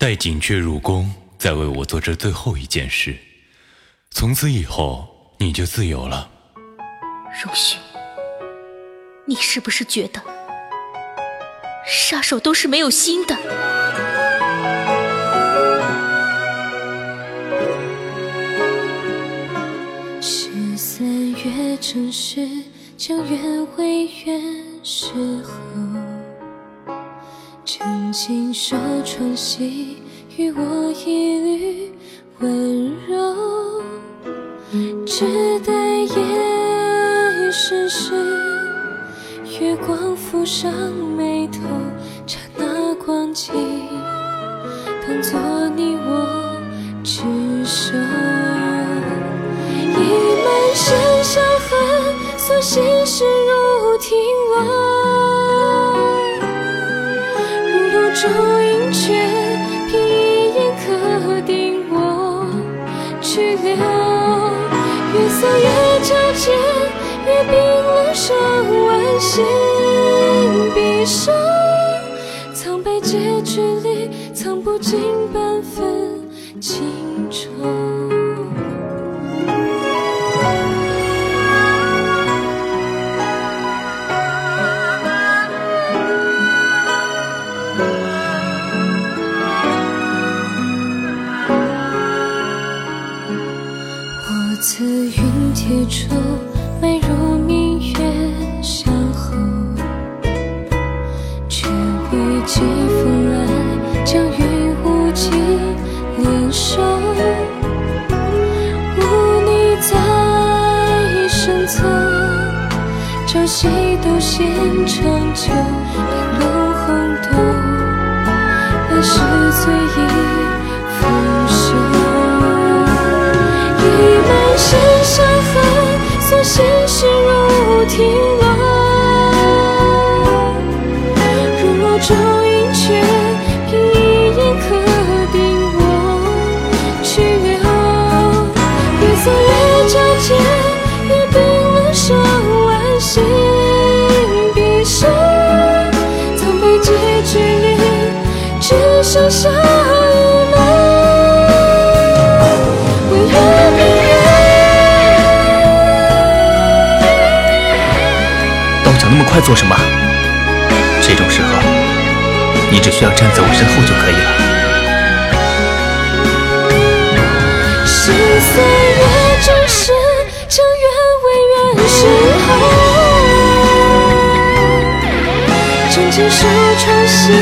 待锦雀入宫，再为我做这最后一件事。从此以后，你就自由了。荣勋，你是不是觉得杀手都是没有心的？十三月正是，将愿为愿时候，真情手窗隙，与我一缕温柔，只待夜深时，月光浮上眉头，刹那光景，当作你我执手。一满身伤痕，所心事如听闻。如露珠映却，凭一眼刻定我去留。月色越皎洁，越冰冷霜万心闭收。苍白结局里，藏不尽半分情愁。我自云铁柱，埋入明月相候，却为寄风来，将与无尽联手。无你在身侧，朝夕都献长久，莲笼红豆，来世醉意如听闻。如露珠映却，凭一眼可定我去留。月色越皎洁，越冰冷霜万心闭收。苍白结局里，只剩下那么快做什么？这种时候，你只需要站在我身后就可以了。十三月正时，将愿为愿时候。真情手窗隙，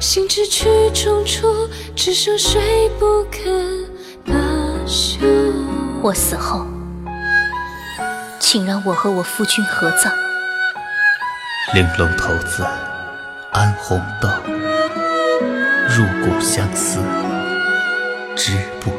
心之曲中处，只剩谁不肯罢休。我死后，请让我和我夫君合葬。玲珑骰子，安红豆，入骨相思，知不